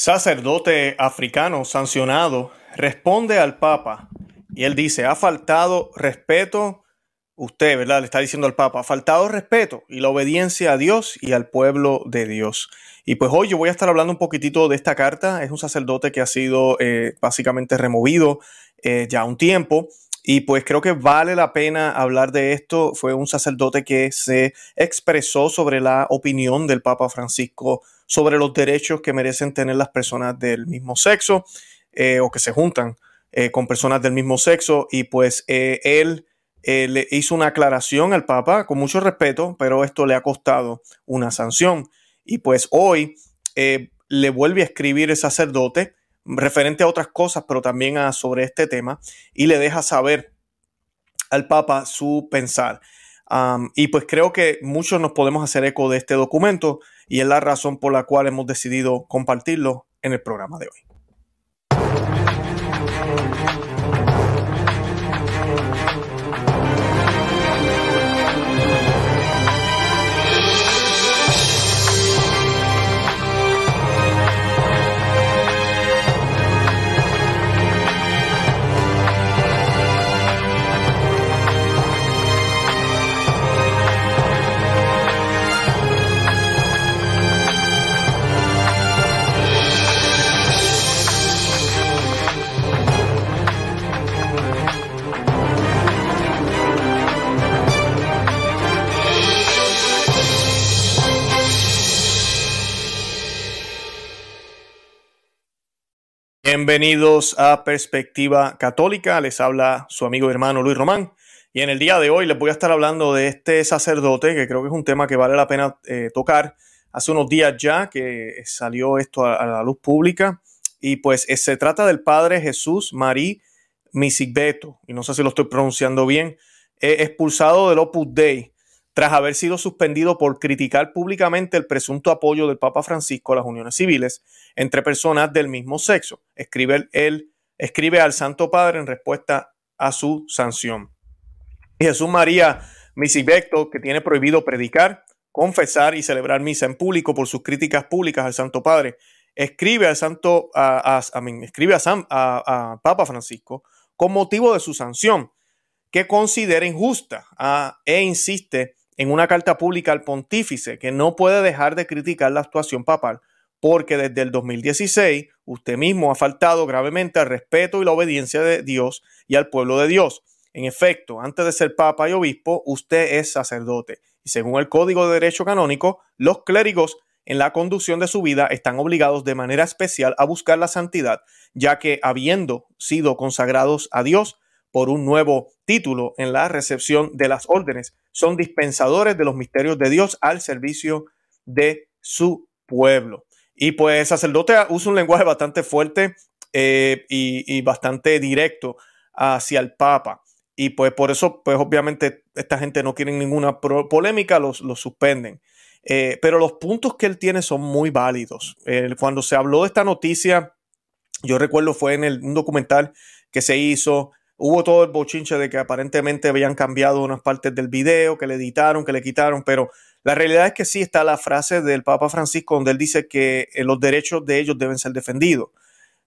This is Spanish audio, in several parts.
Sacerdote africano sancionado responde al Papa y él dice, ha faltado respeto, usted, ¿verdad? Le está diciendo al Papa, ha faltado respeto y la obediencia a Dios y al pueblo de Dios. Y pues hoy yo voy a estar hablando un poquitito de esta carta. Es un sacerdote que ha sido eh, básicamente removido eh, ya un tiempo. Y pues creo que vale la pena hablar de esto. Fue un sacerdote que se expresó sobre la opinión del Papa Francisco sobre los derechos que merecen tener las personas del mismo sexo eh, o que se juntan eh, con personas del mismo sexo. Y pues eh, él le hizo una aclaración al Papa con mucho respeto, pero esto le ha costado una sanción. Y pues hoy le vuelve a escribir el sacerdote referente a otras cosas, pero también a, sobre este tema, y le deja saber al Papa su pensar. y pues creo que muchos nos podemos hacer eco de este documento y es la razón por la cual hemos decidido compartirlo en el programa de hoy. Bienvenidos a Perspectiva Católica. Les habla su amigo y hermano Luis Román. Y en el día de hoy les voy a estar hablando de este sacerdote, que creo que es un tema que vale la pena eh, tocar. Hace unos días ya que salió esto a, la luz pública. Y pues eh, se trata del padre Jesús Marí Misigbeto. Y no sé si lo estoy pronunciando bien. expulsado del Opus Dei tras haber sido suspendido por criticar públicamente el presunto apoyo del Papa Francisco a las uniones civiles entre personas del mismo sexo. Escribe él, escribe al Santo Padre en respuesta a su sanción. Jesús María Misibecto, que tiene prohibido predicar, confesar y celebrar misa en público por sus críticas públicas al Santo Padre, escribe al Santo, a, escribe a, Papa Francisco con motivo de su sanción, que considera injusta e insiste en una carta pública al pontífice que no puede dejar de criticar la actuación papal porque desde el 2016 usted mismo ha faltado gravemente al respeto y la obediencia de Dios y al pueblo de Dios. En efecto, antes de ser papa y obispo, usted es sacerdote. Y según el Código de Derecho Canónico, los clérigos en la conducción de su vida están obligados de manera especial a buscar la santidad, ya que habiendo sido consagrados a Dios por un nuevo título en la recepción de las órdenes, son dispensadores de los misterios de Dios al servicio de su pueblo. Y pues sacerdote usa un lenguaje bastante fuerte eh, y, bastante directo hacia el Papa. Y pues por eso, pues obviamente esta gente no quiere ninguna polémica, los, suspenden. Eh, pero los puntos que él tiene son muy válidos. cuando se habló de esta noticia, yo recuerdo fue en el, un documental que se hizo, hubo todo el bochinche de que aparentemente habían cambiado unas partes del video, que le editaron, que le quitaron, pero la realidad es que sí está la frase del Papa Francisco donde él dice que eh, los derechos de ellos deben ser defendidos.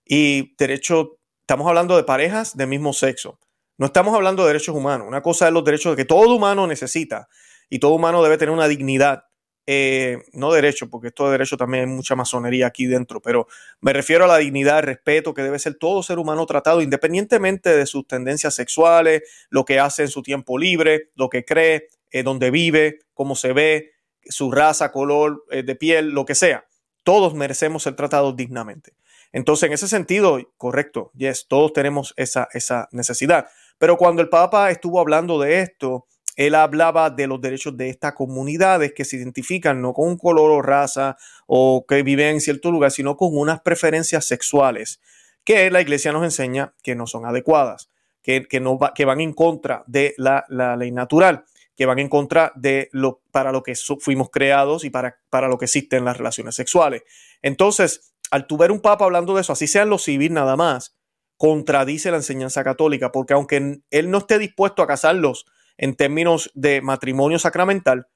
Y derecho, estamos hablando de parejas de mismo sexo. No estamos hablando de derechos humanos. Una cosa es los derechos que todo humano necesita y todo humano debe tener una dignidad. Eh, no derecho, porque esto de derecho también hay mucha masonería aquí dentro, pero me refiero a la dignidad, respeto que debe ser todo ser humano tratado independientemente de sus tendencias sexuales, lo que hace en su tiempo libre, lo que cree, eh, dónde vive, cómo se ve, su raza, color eh, de piel, lo que sea. Todos merecemos ser tratados dignamente. Entonces, en ese sentido, correcto, yes, todos tenemos esa, esa necesidad. Pero cuando el Papa estuvo hablando de esto, él hablaba de los derechos de estas comunidades que se identifican no con un color o raza o que viven en cierto lugar, sino con unas preferencias sexuales que la iglesia nos enseña que no son adecuadas, que, no que van en contra de la, la ley natural que van en contra de lo para lo que fuimos creados y para, para lo que existen las relaciones sexuales. Entonces, al tu ver un papa hablando de eso, así sea en lo civil nada más, contradice la enseñanza católica, porque aunque él no esté dispuesto a casarlos en términos de matrimonio sacramental,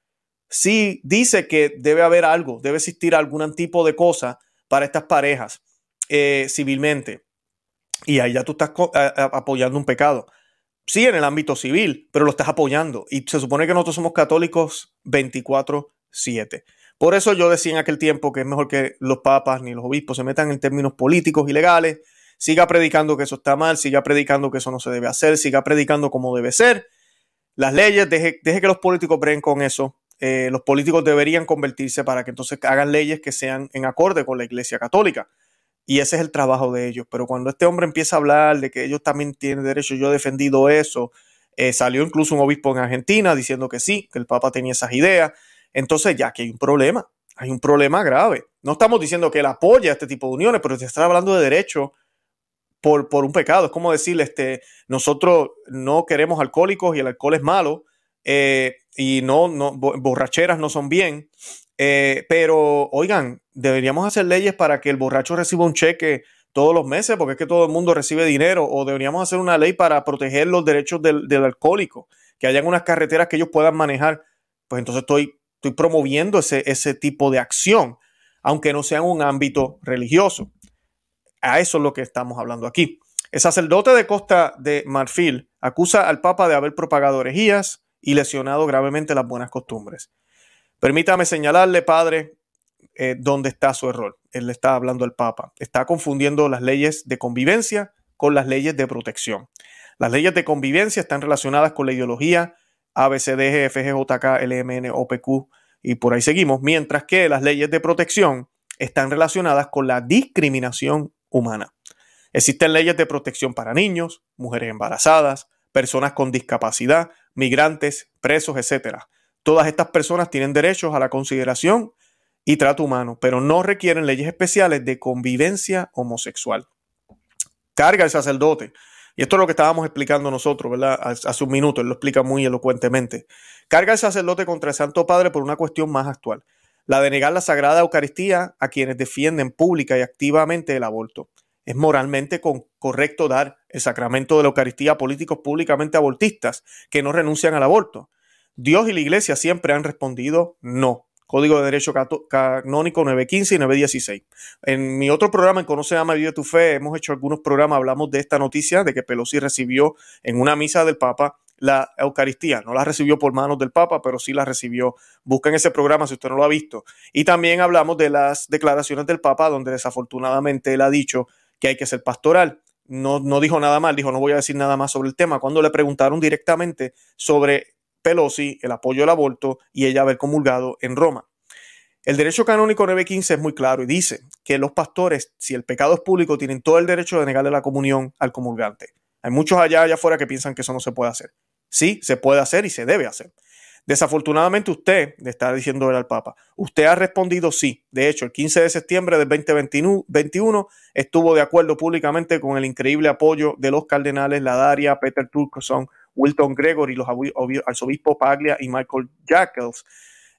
sí dice que debe haber algo, debe existir algún tipo de cosa para estas parejas eh, civilmente. Y ahí ya tú estás apoyando un pecado. Sí, en el ámbito civil, pero lo estás apoyando. Y se supone que nosotros somos católicos 24-7. Por eso yo decía en aquel tiempo que es mejor que los papas ni los obispos se metan en términos políticos y legales. Siga predicando que eso está mal, siga predicando que eso no se debe hacer, siga predicando como debe ser. Las leyes, deje, deje que los políticos breen con eso. Eh, los políticos deberían convertirse para que entonces hagan leyes que sean en acorde con la Iglesia Católica. Y ese es el trabajo de ellos. Pero cuando este hombre empieza a hablar de que ellos también tienen derecho, yo he defendido eso, eh, salió incluso un obispo en Argentina diciendo que sí, que el Papa tenía esas ideas. Entonces ya que hay un problema, hay un problema grave. No estamos diciendo que él apoya este tipo de uniones, pero se está hablando de derecho por, por un pecado. Es como decirle, este, nosotros no queremos alcohólicos y el alcohol es malo. Eh, y no, no, borracheras no son bien. Eh, pero, oigan, deberíamos hacer leyes para que el borracho reciba un cheque todos los meses, porque es que todo el mundo recibe dinero, o deberíamos hacer una ley para proteger los derechos del, alcohólico, que hayan unas carreteras que ellos puedan manejar. Pues entonces estoy, estoy promoviendo ese, ese tipo de acción, aunque no sea en un ámbito religioso. A eso es lo que estamos hablando aquí. El sacerdote de Costa de Marfil acusa al Papa de haber propagado herejías, y lesionado gravemente las buenas costumbres. Permítame señalarle, Padre, eh, dónde está su error. Él le está hablando al Papa. Está confundiendo las leyes de convivencia con las leyes de protección. Las leyes de convivencia están relacionadas con la ideología ABCD, FGJK, LMN, OPQ y por ahí seguimos, mientras que las leyes de protección están relacionadas con la discriminación humana. Existen leyes de protección para niños, mujeres embarazadas, personas con discapacidad, migrantes, presos, etc. Todas estas personas tienen derechos a la consideración y trato humano, pero no requieren leyes especiales de convivencia homosexual. Carga el sacerdote. Y esto es lo que estábamos explicando nosotros, ¿verdad? Hace un minuto, él lo explica muy elocuentemente. Carga el sacerdote contra el Santo Padre por una cuestión más actual, la de negar la Sagrada Eucaristía a quienes defienden pública y activamente el aborto. Es moralmente correcto dar el sacramento de la Eucaristía a políticos públicamente abortistas que no renuncian al aborto. Dios y la Iglesia siempre han respondido no. Código de Derecho Canónico 915 y 916. En mi otro programa, en Conoce, Ama, Vive tu Fe, hemos hecho algunos programas, hablamos de esta noticia, de que Pelosi recibió en una misa del Papa la Eucaristía. No la recibió por manos del Papa, pero sí la recibió. Busquen ese programa si usted no lo ha visto. Y también hablamos de las declaraciones del Papa, donde desafortunadamente él ha dicho que hay que ser pastoral. No, no dijo nada mal, dijo no voy a decir nada más sobre el tema. Cuando le preguntaron directamente sobre Pelosi, el apoyo al aborto y ella haber comulgado en Roma. El derecho canónico 915 es muy claro y dice que los pastores, si el pecado es público, tienen todo el derecho de negarle la comunión al comulgante. Hay muchos allá allá afuera que piensan que eso no se puede hacer. Sí, se puede hacer y se debe hacer. Desafortunadamente usted, le está diciendo al Papa, usted ha respondido sí. De hecho, el 15 de septiembre del 2021 estuvo de acuerdo públicamente con el increíble apoyo de los cardenales Ladaria, Peter Turkson, Wilton Gregory, los arzobispos Paglia y Michael Jackels,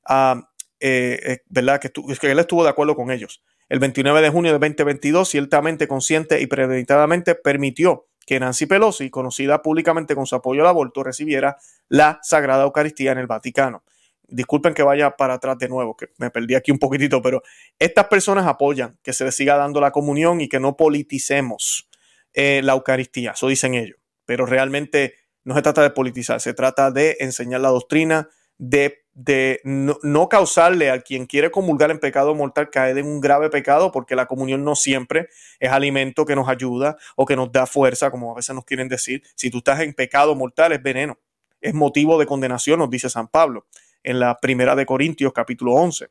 ah, eh, eh, ¿verdad? Que, que él estuvo de acuerdo con ellos. El 29 de junio del 2022, ciertamente consciente y premeditadamente permitió que Nancy Pelosi, conocida públicamente con su apoyo al aborto, recibiera la Sagrada Eucaristía en el Vaticano. Disculpen que vaya para atrás de nuevo, que me perdí aquí un poquitito, pero estas personas apoyan que se le siga dando la comunión y que no politicemos eh, la Eucaristía, eso dicen ellos. Pero realmente no se trata de politizar, se trata de enseñar la doctrina, de de no, causarle a quien quiere comulgar en pecado mortal caer en un grave pecado, porque la comunión no siempre es alimento que nos ayuda o que nos da fuerza, como a veces nos quieren decir. Si tú estás en pecado mortal, es veneno, es motivo de condenación, nos dice San Pablo en la primera de Corintios capítulo 11.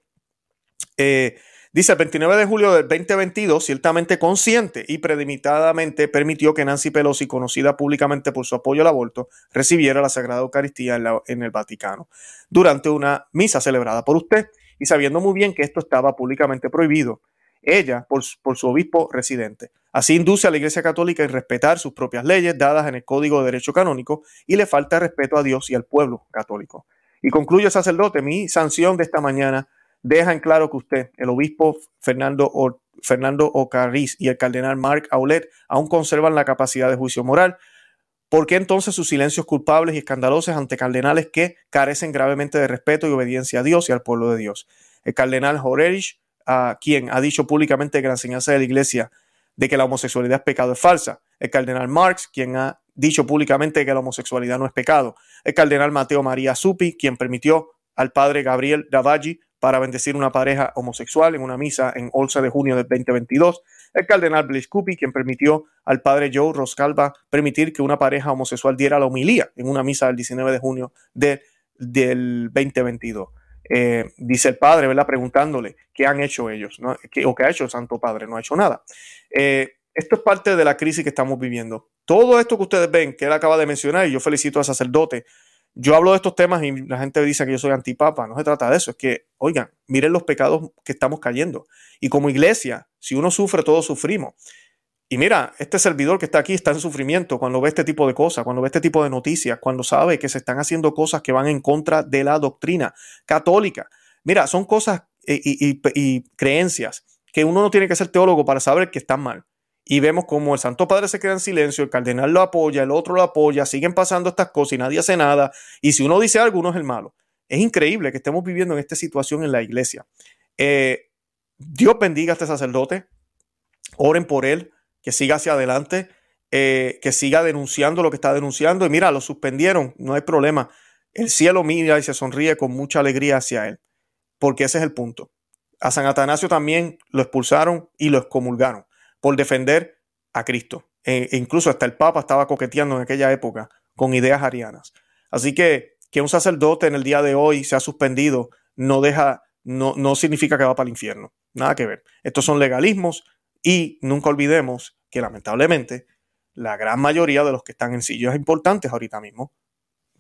Eh, Dice, el 29 de julio del 2022, ciertamente consciente y premeditadamente permitió que Nancy Pelosi, conocida públicamente por su apoyo al aborto, recibiera la Sagrada Eucaristía en, el Vaticano durante una misa celebrada por usted y sabiendo muy bien que esto estaba públicamente prohibido, ella por, su obispo residente. Así induce a la Iglesia Católica a respetar sus propias leyes dadas en el Código de Derecho Canónico y le falta respeto a Dios y al pueblo católico. Y concluye sacerdote, mi sanción de esta mañana deja en claro que usted, el obispo Fernando, o, Fernando y el cardenal Mark Aulet aún conservan la capacidad de juicio moral. ¿Por qué entonces sus silencios culpables y escandalosos ante cardenales que carecen gravemente de respeto y obediencia a Dios y al pueblo de Dios? El cardenal Horerich a quien ha dicho públicamente que la enseñanza de la iglesia de que la homosexualidad es pecado es falsa. El cardenal Marx, quien ha dicho públicamente que la homosexualidad no es pecado. El cardenal Mateo María Supi, quien permitió al padre Gabriel Davaggi para bendecir una pareja homosexual en una misa en 11 de junio del 2022. El cardenal Blaise quien permitió al padre Joe Roscalva permitir que una pareja homosexual diera la homilía en una misa del 19 de junio del 2022. Eh, dice el padre, ¿verdad? Preguntándole qué han hecho ellos, ¿no? ¿Qué, o qué ha hecho el Santo Padre, no ha hecho nada. Eh, esto es parte de la crisis que estamos viviendo. Todo esto que ustedes ven, que él acaba de mencionar, y yo felicito al sacerdote, yo hablo de estos temas y la gente dice que yo soy antipapa, no se trata de eso, es que, oigan, miren los pecados que estamos cayendo. Y como iglesia, si uno sufre, todos sufrimos. Y mira, este servidor que está aquí está en sufrimiento cuando ve este tipo de cosas, cuando ve este tipo de noticias, cuando sabe que se están haciendo cosas que van en contra de la doctrina católica. Mira, son cosas y, creencias que uno no tiene que ser teólogo para saber que están mal. Y vemos como el Santo Padre se queda en silencio, el cardenal lo apoya, el otro lo apoya, siguen pasando estas cosas y nadie hace nada. Y si uno dice algo, uno es el malo. Es increíble que estemos viviendo en esta situación en la iglesia. Eh, Dios bendiga a este sacerdote, oren por él, que siga hacia adelante, eh, que siga denunciando lo que está denunciando. Y mira, lo suspendieron, no hay problema. El cielo mira y se sonríe con mucha alegría hacia él, porque ese es el punto. A San Atanasio también lo expulsaron y lo excomulgaron por defender a Cristo. E, e incluso hasta el Papa estaba coqueteando en aquella época con ideas arianas. Así que que un sacerdote en el día de hoy se ha suspendido no deja, no, no significa que va para el infierno. Nada que ver. Estos son legalismos y nunca olvidemos que lamentablemente la gran mayoría de los que están en sillas importantes ahorita mismo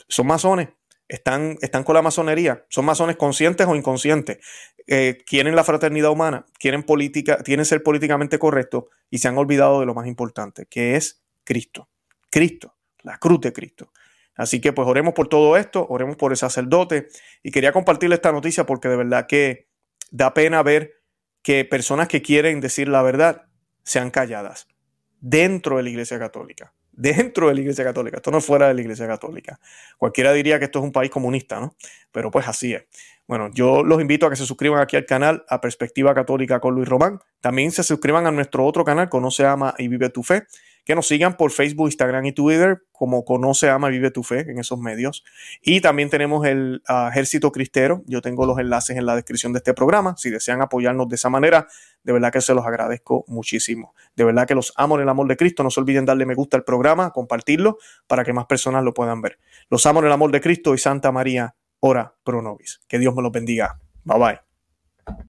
son masones, están, están con la masonería, son masones conscientes o inconscientes, eh, quieren la fraternidad humana, quieren, política, quieren ser políticamente correctos y se han olvidado de lo más importante, que es Cristo. Cristo, la cruz de Cristo. Así que pues oremos por todo esto, oremos por el sacerdote y quería compartirle esta noticia porque de verdad que da pena ver que personas que quieren decir la verdad sean calladas dentro de la Iglesia Católica. Dentro de la Iglesia Católica. Esto no es fuera de la Iglesia Católica. Cualquiera diría que esto es un país comunista, ¿no? Pero pues así es. Bueno, yo los invito a que se suscriban aquí al canal a Perspectiva Católica con Luis Román. También se suscriban a nuestro otro canal, Conoce, Ama y Vive tu Fe que nos sigan por Facebook, Instagram y Twitter, como Conoce, Ama, Vive tu Fe en esos medios. Y también tenemos el ah, Ejército Cristero. Yo tengo los enlaces en la descripción de este programa. Si desean apoyarnos de esa manera, de verdad que se los agradezco muchísimo. De verdad que los amo en el amor de Cristo. No se olviden darle me gusta al programa, compartirlo para que más personas lo puedan ver. Los amo en el amor de Cristo y Santa María, ora pro nobis. Que Dios me los bendiga. Bye bye.